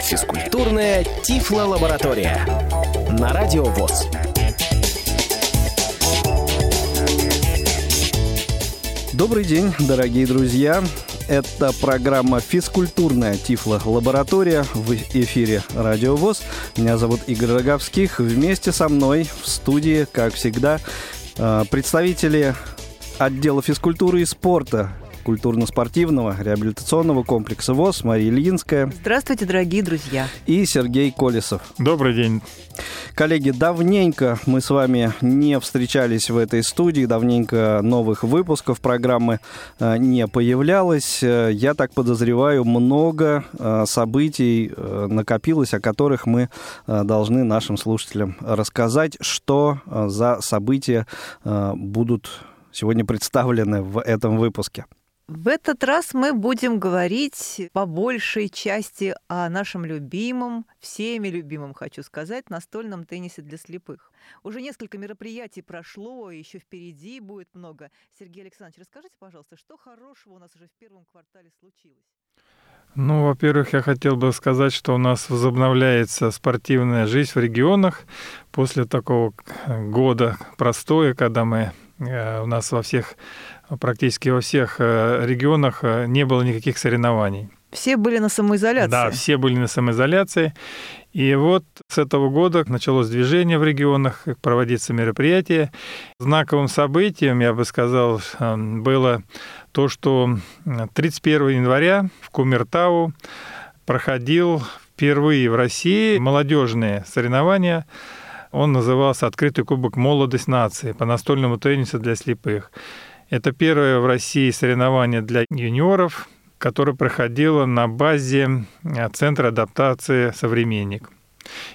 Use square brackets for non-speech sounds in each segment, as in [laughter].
Физкультурная Тифло-лаборатория. На Радио ВОЗ. Добрый день, дорогие друзья. Это программа «Физкультурная Тифло-лаборатория» в эфире «Радио ВОЗ». Меня зовут Игорь Роговских. Вместе со мной в студии, как всегда, э, представители отдела физкультуры и спорта культурно-спортивного реабилитационного комплекса ВОЗ Мария Ильинская. Здравствуйте, дорогие друзья. И Сергей Колесов. Добрый день. Коллеги, давненько мы с вами не встречались в этой студии, давненько новых выпусков программы э, не появлялось. Э, я так подозреваю, много э, событий накопилось, о которых мы должны нашим слушателям рассказать, что за события будут сегодня представлены в этом выпуске. В этот раз мы будем говорить по большей части о нашем любимом, всеми любимом, хочу сказать, настольном теннисе для слепых. Уже несколько мероприятий прошло, еще впереди будет много. Сергей Александрович, расскажите, пожалуйста, что хорошего у нас уже в первом квартале случилось? Ну, во-первых, я хотел бы сказать, что у нас возобновляется спортивная жизнь в регионах после такого года простоя, когда мы э, у нас во всех практически во всех э, регионах э, не было никаких соревнований. Все были на самоизоляции. Да, все были на самоизоляции. И вот с этого года началось движение в регионах, проводиться мероприятия. Знаковым событием, я бы сказал, э, было то, что 31 января в Кумертау проходил впервые в России молодежные соревнования. Он назывался «Открытый кубок «Молодость нации» по настольному теннису для слепых». Это первое в России соревнование для юниоров, которое проходило на базе э, Центра адаптации «Современник».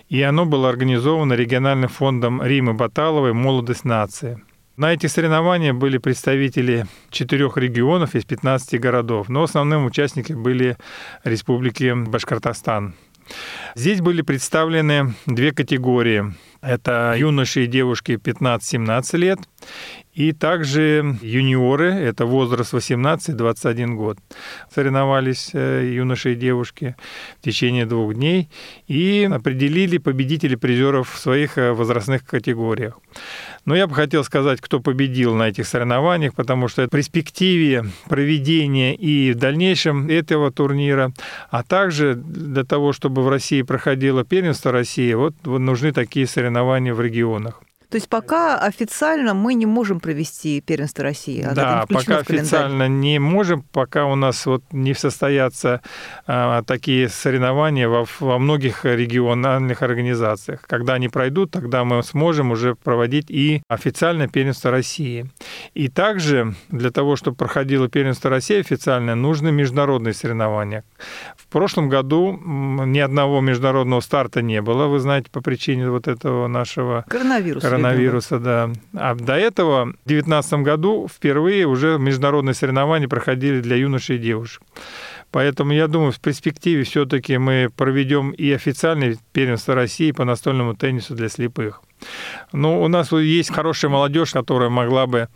И оно было организовано региональным фондом Римы Баталовой «Молодость нации». На этих соревнованиях были представители четырех регионов из 15 городов, но основным участниками были республики Башкортостан. Здесь были представлены две категории. Это юноши и девушки 15-17 лет и также юниоры, это возраст 18-21 год. Соревновались э, юноши и девушки в течение двух дней и определили победителей призеров в своих э, возрастных категориях. Но я бы хотел сказать, кто победил на этих соревнованиях, потому что в перспективе проведения и в дальнейшем этого турнира, а также для того, чтобы в России проходило первенство России, вот, нужны такие соревнования в регионах. То есть пока официально мы не можем провести первенство России. А да, пока официально не можем, пока у нас вот не состоятся а, такие соревнования во, во многих региональных организациях. Когда они пройдут, тогда мы сможем уже проводить и официальное первенство России. И также для того, чтобы проходило первенство России официально, нужны международные соревнования. В прошлом году ни одного международного старта не было, вы знаете, по причине вот этого нашего коронавируса коронавируса, да. А до этого в 2019 году впервые уже международные соревнования проходили для юношей и девушек. Поэтому я думаю, в перспективе все-таки мы проведем и официальный первенство России по настольному теннису для слепых. Ну, у нас есть хорошая молодежь, которая могла бы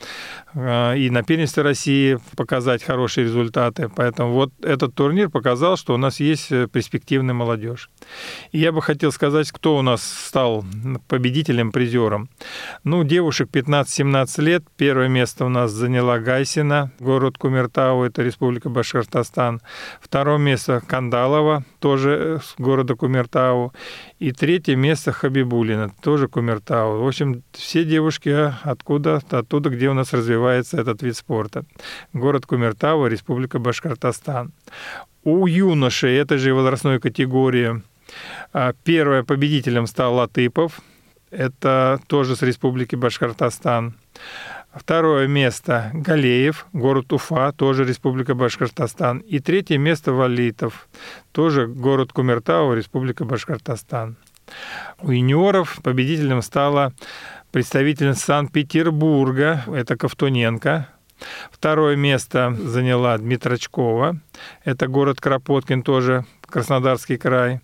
э, и на первенстве России показать хорошие результаты. Поэтому вот этот турнир показал, что у нас есть э, перспективная молодежь. И я бы хотел сказать, кто у нас стал победителем, призером. Ну, девушек 15-17 лет. Первое место у нас заняла Гайсина, город Кумертау, это Республика Башкортостан. Второе место Кандалова, тоже э, с города Кумертау. И третье место Хабибулина, тоже Кумертау. В общем, все девушки а, откуда? Оттуда, где у нас развивается этот вид спорта. Город Кумертау, Республика Башкортостан. У юношей этой же возрастной категории а, первым победителем стал Латыпов. Это тоже с Республики Башкортостан. Второе место Галеев, город Уфа, тоже Республика Башкортостан. И третье место Валитов, тоже город Кумертау, Республика Башкортостан. У юниоров победителем стала представительница Санкт-Петербурга, это Ковтуненко. Второе место заняла Дмитрочкова, это город Кропоткин, тоже Краснодарский край.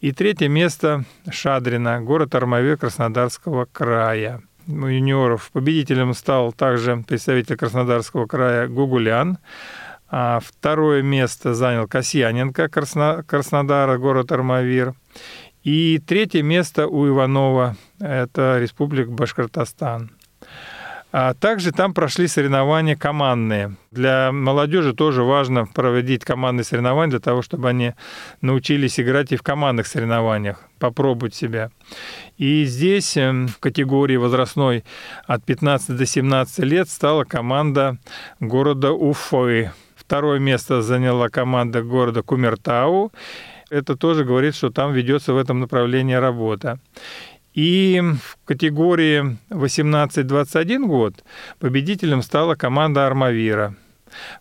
И третье место Шадрина, город Армавир Краснодарского края юниоров. Победителем стал также представитель Краснодарского края Гугулян. А второе место занял Касьяненко Красно, Краснодара, город Армавир. И третье место у Иванова, это Республика Башкортостан. А также там прошли соревнования командные. Для молодежи тоже важно проводить командные соревнования для того, чтобы они научились играть и в командных соревнованиях, попробовать себя. И здесь эм, в категории возрастной от 15 до 17 лет стала команда города Уфы. Второе место заняла команда города Кумертау. Это тоже говорит, что там ведется в этом направлении работа. И в категории 18-21 год победителем стала команда «Армавира».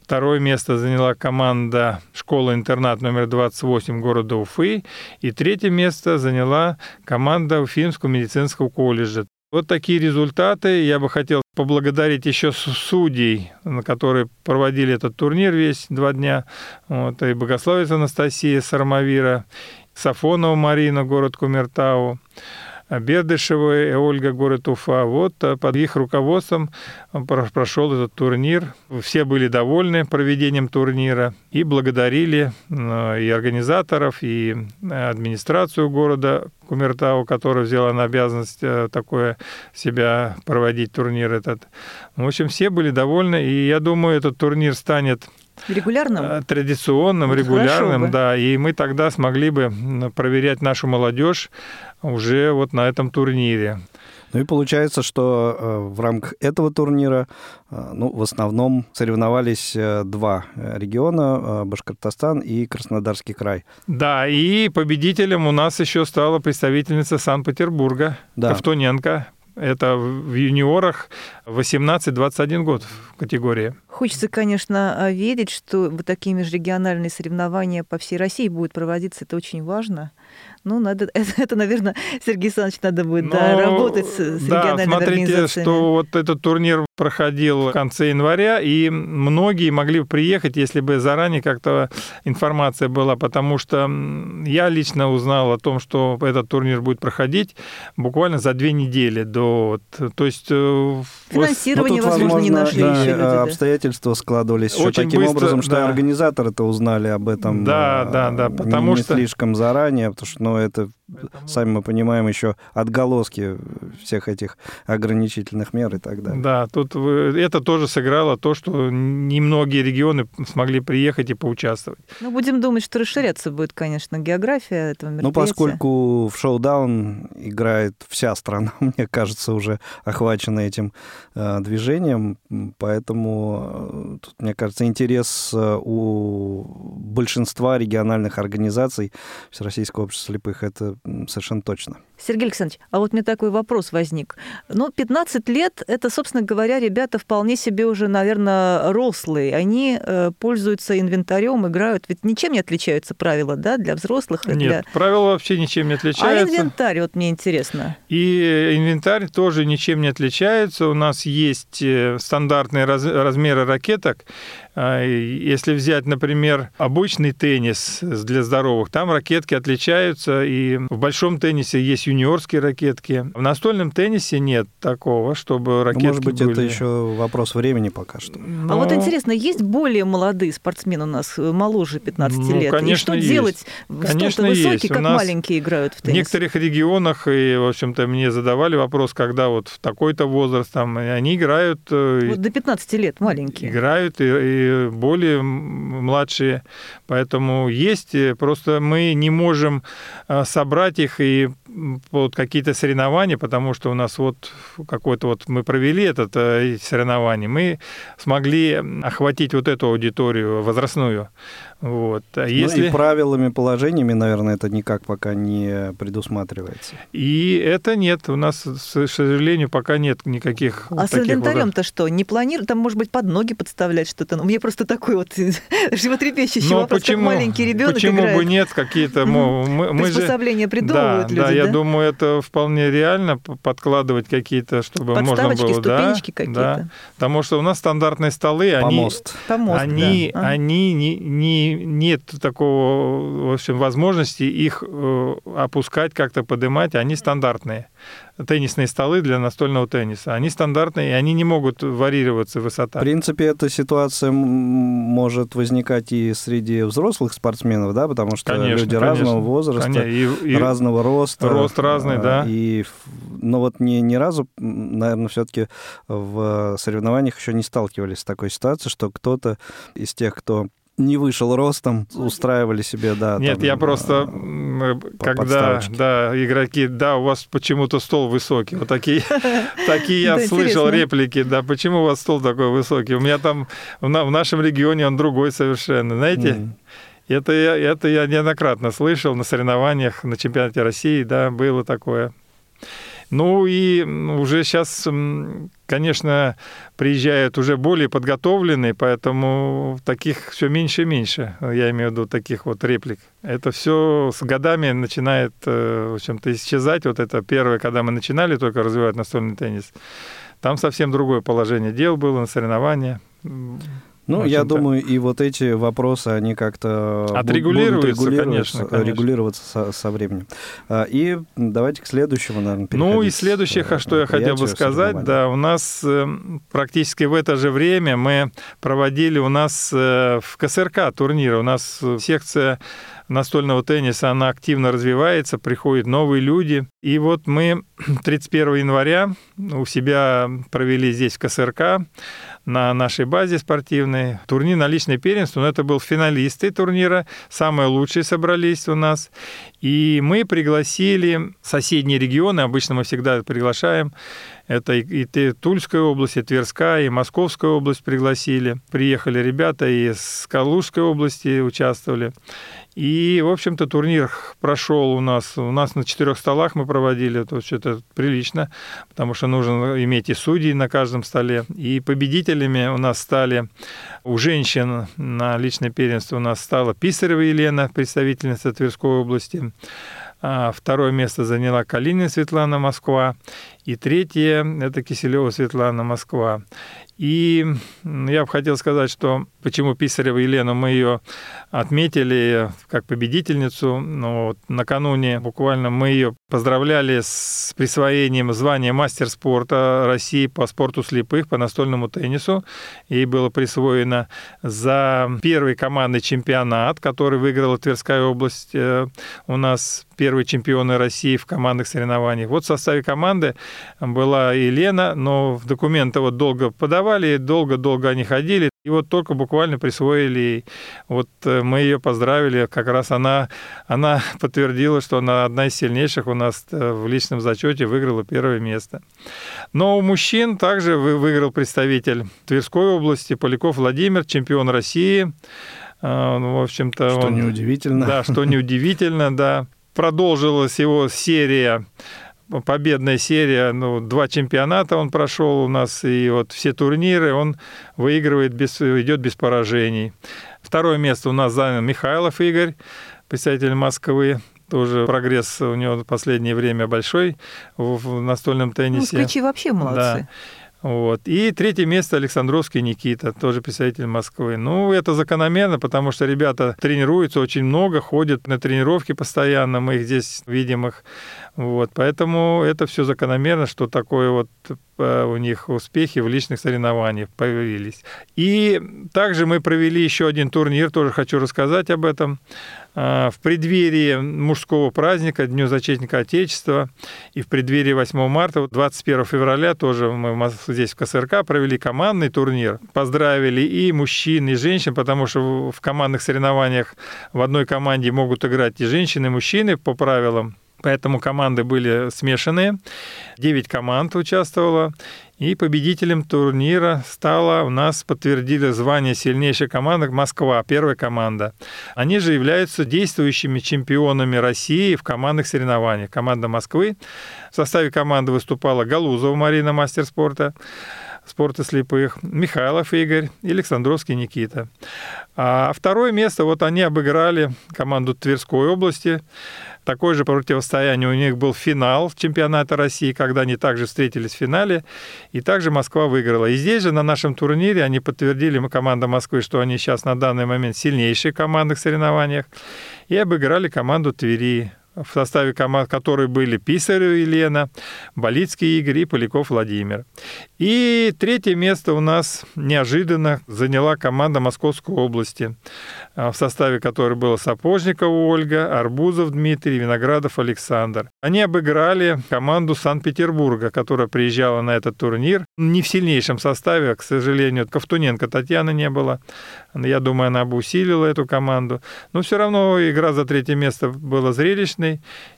Второе место заняла команда школа-интернат номер 28 города Уфы. И третье место заняла команда Уфимского медицинского колледжа. Вот такие результаты. Я бы хотел поблагодарить еще судей, на которые проводили этот турнир весь два дня. Вот, и Богословец Анастасия Сармавира, Сафонова Марина, город Кумертау. Бердышева и Ольга город Уфа. Вот э, под их руководством прошел этот турнир. Все были довольны проведением турнира и благодарили э, и организаторов, и администрацию города Кумертау, которая взяла на обязанность э, такое себя проводить турнир этот. В общем, все были довольны, и я думаю, этот турнир станет Регулярным? Традиционным, регулярным, да. И мы тогда смогли бы проверять нашу молодежь уже вот на этом турнире. Ну и получается, что э, в рамках этого турнира э, ну, в основном соревновались э, два региона, Башкортостан и Краснодарский край. Да, и победителем у нас еще стала представительница Санкт-Петербурга, да. Ковтуненко. Это в юниорах 18-21 год в категории. Хочется, конечно, верить, что вот такие межрегиональные соревнования по всей России будут проводиться. Это очень важно. Ну, надо, [laughs] это, это наверное, Сергей Александрович, надо будет Но, да, работать с, с да, региональными смотрите, что вот этот турнир проходил в конце января, и многие могли бы приехать, если бы заранее как-то информация была, потому что я лично узнал о том, что этот турнир будет проходить буквально за две недели до... То есть... Э, Финансирование, вот, возможно, возможно, не нашли да, еще люди. Да. Обстоятельства складывались еще таким быстро, образом, что да. организаторы-то узнали об этом да, да, да, потому не что... слишком заранее, потому что ну, это Поэтому... Сами мы понимаем еще отголоски всех этих ограничительных мер и так далее. Да, тут это тоже сыграло то, что немногие регионы смогли приехать и поучаствовать. Ну, будем думать, что расширяться будет, конечно, география этого мероприятия. Ну, поскольку в шоу-даун играет вся страна, [laughs] мне кажется, уже охвачена этим э, движением, поэтому э, тут, мне кажется, интерес э, у большинства региональных организаций Всероссийского общества слепых это совершенно точно. Сергей Александрович, а вот мне такой вопрос возник. Ну, 15 лет, это, собственно говоря, ребята вполне себе уже, наверное, рослые. Они э, пользуются инвентарем, играют. Ведь ничем не отличаются правила, да, для взрослых? Нет, для... правила вообще ничем не отличаются. А инвентарь, вот мне интересно. И инвентарь тоже ничем не отличается. У нас есть э, стандартные раз... размеры ракеток. А, если взять, например, обычный теннис для здоровых, там ракетки отличаются, и в большом теннисе есть юниорские ракетки. В настольном теннисе нет такого, чтобы ракетки Может быть, были... это еще вопрос времени пока что. Но... А вот интересно, есть более молодые спортсмены у нас, э, моложе 15 ну, лет? Конечно, и что есть. делать? Конечно, высокий, есть. как маленькие играют в теннис? В некоторых регионах, и, в общем-то, мне задавали вопрос, когда вот в такой-то возраст, там, они играют... Э, вот до 15 лет маленькие. Играют, и, и более младшие. Поэтому есть, э, просто мы не можем собрать их и вот какие-то соревнования, потому что у нас вот какой-то вот мы провели этот э, соревнование, мы смогли охватить вот эту аудиторию возрастную. Вот. А если... Ну и правилами, положениями, наверное, это никак пока не предусматривается. И это нет. У нас, к сожалению, пока нет никаких А вот с инвентарем-то что? Не планируют? Там, может быть, под ноги подставлять что-то? Ну, мне просто такой вот [laughs] животрепещущий Но вопрос, почему, как маленький ребенок Почему играет. бы нет? Какие-то... Мы, мы Приспособления же... придумывают да, люди, да? я думаю, это вполне реально подкладывать какие-то, чтобы можно было... ступенечки да, какие-то. Да. Потому что у нас стандартные столы, Помост. они... Помост, они, да. они не, не нет такого, в общем, возможности их э, опускать, как-то поднимать, они стандартные. теннисные столы для настольного тенниса. Они стандартные, и они не могут варьироваться высота. В принципе, эта ситуация может возникать и среди взрослых спортсменов, да, потому что конечно, люди конечно, разного возраста, конечно. И, и разного роста. Рост разный, да. И, но вот ни, ни разу, наверное, все-таки в соревнованиях еще не сталкивались с такой ситуацией, что кто-то из тех, кто не вышел ростом, устраивали себе, да. Нет, там, я просто, когда, да, игроки, да, у вас почему-то стол высокий. Вот такие, [laughs] такие я слышал реплики, да, почему у вас стол такой высокий? У меня там, в нашем регионе он другой совершенно, знаете? Это я, это я неоднократно слышал на соревнованиях, на чемпионате России, да, было такое. Ну и уже сейчас, конечно, приезжают уже более подготовленные, поэтому таких все меньше и меньше, я имею в виду таких вот реплик. Это все с годами начинает, э, в общем-то, исчезать. Вот это первое, когда мы начинали только развивать настольный теннис, там совсем другое положение дел было на соревнования. Ну, я думаю, и вот эти вопросы, они как-то отрегулируются, регулироваться, конечно, конечно. регулироваться со, со временем. А, и давайте к следующему, наверное, Ну, и следующее, э, что я хотел бы сказать, да, у нас э, практически в это же время мы проводили у нас э, в КСРК турниры, у нас секция настольного тенниса, она активно развивается, приходят новые люди. И вот мы [clears throat] 31 января у себя провели здесь в КСРК на нашей базе спортивной. Турнир на личное первенство, но это был финалисты турнира, самые лучшие собрались у нас. И мы пригласили соседние регионы, обычно мы всегда приглашаем, это и, и Тульская область, и Тверская, и Московская область пригласили. Приехали ребята из Калужской области, участвовали. И, в общем-то, турнир прошел у нас. У нас на четырех столах мы проводили, это что-то прилично, потому что нужно иметь и судей на каждом столе. И победителями у нас стали у женщин на личное первенство у нас стала Писарева Елена, представительница Тверской области. А второе место заняла Калинина Светлана Москва. И третье – это Киселева Светлана Москва. И я бы хотел сказать, что почему Писарева Елену мы ее отметили как победительницу. Ну, вот, накануне буквально мы ее поздравляли с присвоением звания мастер спорта России по спорту слепых, по настольному теннису. Ей было присвоено за первый командный чемпионат, который выиграла Тверская область. Э, у нас первые чемпионы России в командных соревнованиях. Вот в составе команды была Елена, но документы вот долго подавали, долго-долго они ходили, и вот только буквально присвоили ей. Вот э, мы ее поздравили, как раз она, она [laughs] подтвердила, что она одна из сильнейших у нас э, в личном зачете выиграла первое место. Но у мужчин также выиграл представитель Тверской области Поляков Владимир, чемпион России. А, ну, в общем-то, что он, неудивительно. Да, что неудивительно, да. Продолжилась его серия победная серия, ну, два чемпионата он прошел у нас, и вот все турниры он выигрывает, без, идет без поражений. Второе место у нас занял Михайлов Игорь, представитель Москвы. Тоже прогресс у него в последнее время большой в настольном теннисе. Ну, москвичи вообще молодцы. Да. Вот. И третье место Александровский Никита, тоже представитель Москвы. Ну, это закономерно, потому что ребята тренируются очень много, ходят на тренировки постоянно, мы их здесь видим их. Вот. Поэтому это все закономерно, что такое вот э, у них успехи в личных соревнованиях появились. И также мы провели еще один турнир, тоже хочу рассказать об этом. А, в преддверии мужского праздника, Дню Зачетника Отечества, и в преддверии 8 марта, 21 февраля тоже мы здесь в КСРК провели командный турнир. Поздравили и мужчин, и женщин, потому что в командных соревнованиях в одной команде могут играть и женщины, и мужчины по правилам. Поэтому команды были смешанные. Девять команд участвовало. И победителем турнира стала у нас, подтвердили звание сильнейшей команды Москва, первая команда. Они же являются действующими чемпионами России в командных соревнованиях. Команда Москвы. В составе команды выступала Галузова Марина, мастер спорта спорта слепых, Михайлов Игорь и Александровский Никита. А второе место, вот они обыграли команду Тверской области. Такое же противостояние у них был финал чемпионата России, когда они также встретились в финале, и также Москва выиграла. И здесь же на нашем турнире они подтвердили, мы команда Москвы, что они сейчас на данный момент сильнейшие в командных соревнованиях, и обыграли команду Твери в составе команд которой были Писарев Елена, Болицкий Игорь и Поляков Владимир. И третье место у нас неожиданно заняла команда Московской области, в составе которой было Сапожникова Ольга, Арбузов Дмитрий, Виноградов Александр. Они обыграли команду Санкт-Петербурга, которая приезжала на этот турнир. Не в сильнейшем составе, к сожалению, Ковтуненко Татьяны не было. Я думаю, она бы усилила эту команду. Но все равно игра за третье место была зрелищной,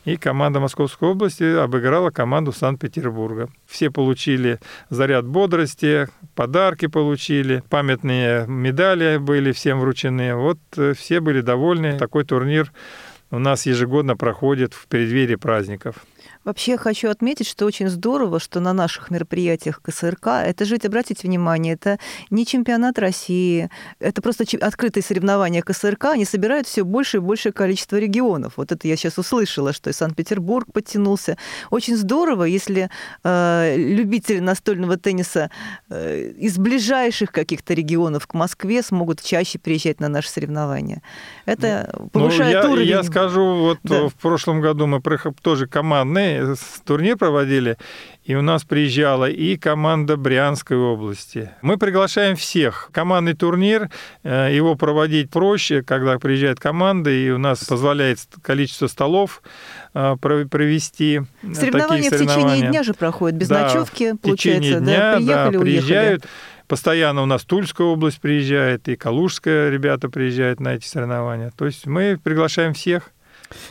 и команда Московской области обыграла команду Санкт-Петербурга. Все получили заряд бодрости, подарки получили, памятные медали были всем вручены. Вот э, все были довольны. Такой турнир у нас ежегодно проходит в преддверии праздников. Вообще хочу отметить, что очень здорово, что на наших мероприятиях КСРК, это же, обратите внимание, это не чемпионат России, это просто открытые соревнования КСРК, они собирают все больше и большее количество регионов. Вот это я сейчас услышала, что и Санкт-Петербург подтянулся. Очень здорово, если э, любители настольного тенниса э, из ближайших каких-то регионов к Москве смогут чаще приезжать на наши соревнования. Это ну, повышает ну, я, уровень. Я скажу, вот да. в прошлом году мы тоже командные турнир проводили, и у нас приезжала и команда Брянской области. Мы приглашаем всех. Командный турнир, э, его проводить проще, когда приезжает команда, и у нас позволяет количество столов э, провести соревнования, такие соревнования. в течение дня же проходят, без да, ночевки, получается, дня, да, приехали, да, приезжают. Уехали. Постоянно у нас Тульская область приезжает, и Калужская ребята приезжают на эти соревнования. То есть мы приглашаем всех.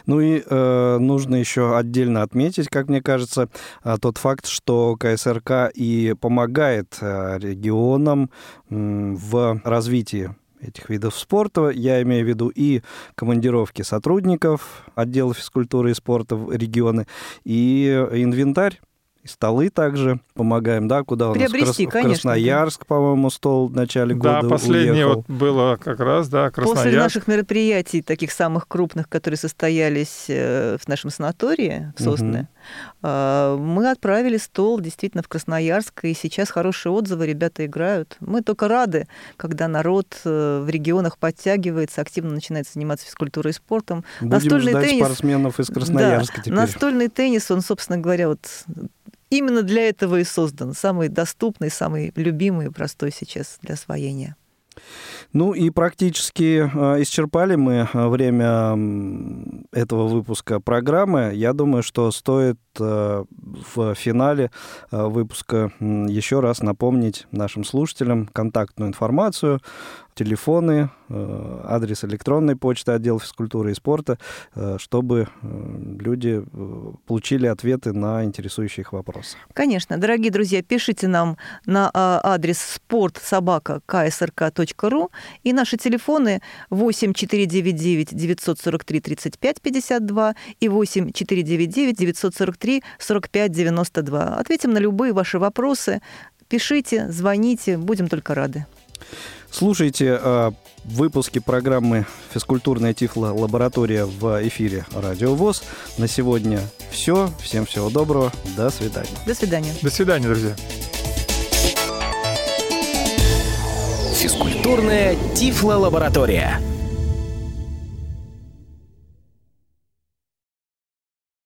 Ну и э, нужно еще отдельно отметить, как мне кажется, э, тот факт, что КСРК и помогает э, регионам в развитии этих видов спорта. Я имею в виду и командировки сотрудников отдела физкультуры и спорта в регионы, и инвентарь и столы также помогаем, да, куда у нас в, Крас... конечно, в Красноярск, по-моему, стол в начале да, года Да, последнее уехал. вот было как раз, да, Красноярск. После наших мероприятий, таких самых крупных, которые состоялись э, в нашем санатории в Сосны, угу. мы отправили стол действительно в Красноярск, и сейчас хорошие отзывы, ребята играют. Мы только рады, когда народ э, в регионах подтягивается, активно начинает заниматься физкультурой и спортом. Будем настольный ждать теннис, спортсменов из Красноярска да, теперь. Настольный теннис, он, собственно говоря, вот именно для этого и создан. Самый доступный, самый любимый и простой сейчас для освоения. Ну и практически э, исчерпали мы э, время этого выпуска программы. Я думаю, что стоит в финале выпуска еще раз напомнить нашим слушателям контактную информацию телефоны, э, адрес электронной почты отдела физкультуры и спорта, э, чтобы э, люди получили ответы на интересующие их вопросы. Конечно. Дорогие друзья, пишите нам на а, адрес спортсобака.ksrk.ру и наши телефоны 8 499 943 35 52 и 8 499 943 45 92. Ответим на любые ваши вопросы. Пишите, звоните, будем только рады. Слушайте э, выпуски программы «Физкультурная тифло-лаборатория» в эфире «Радио ВОЗ». На сегодня все. Всем всего доброго. До свидания. До свидания. До свидания, друзья. Физкультурная тифло-лаборатория.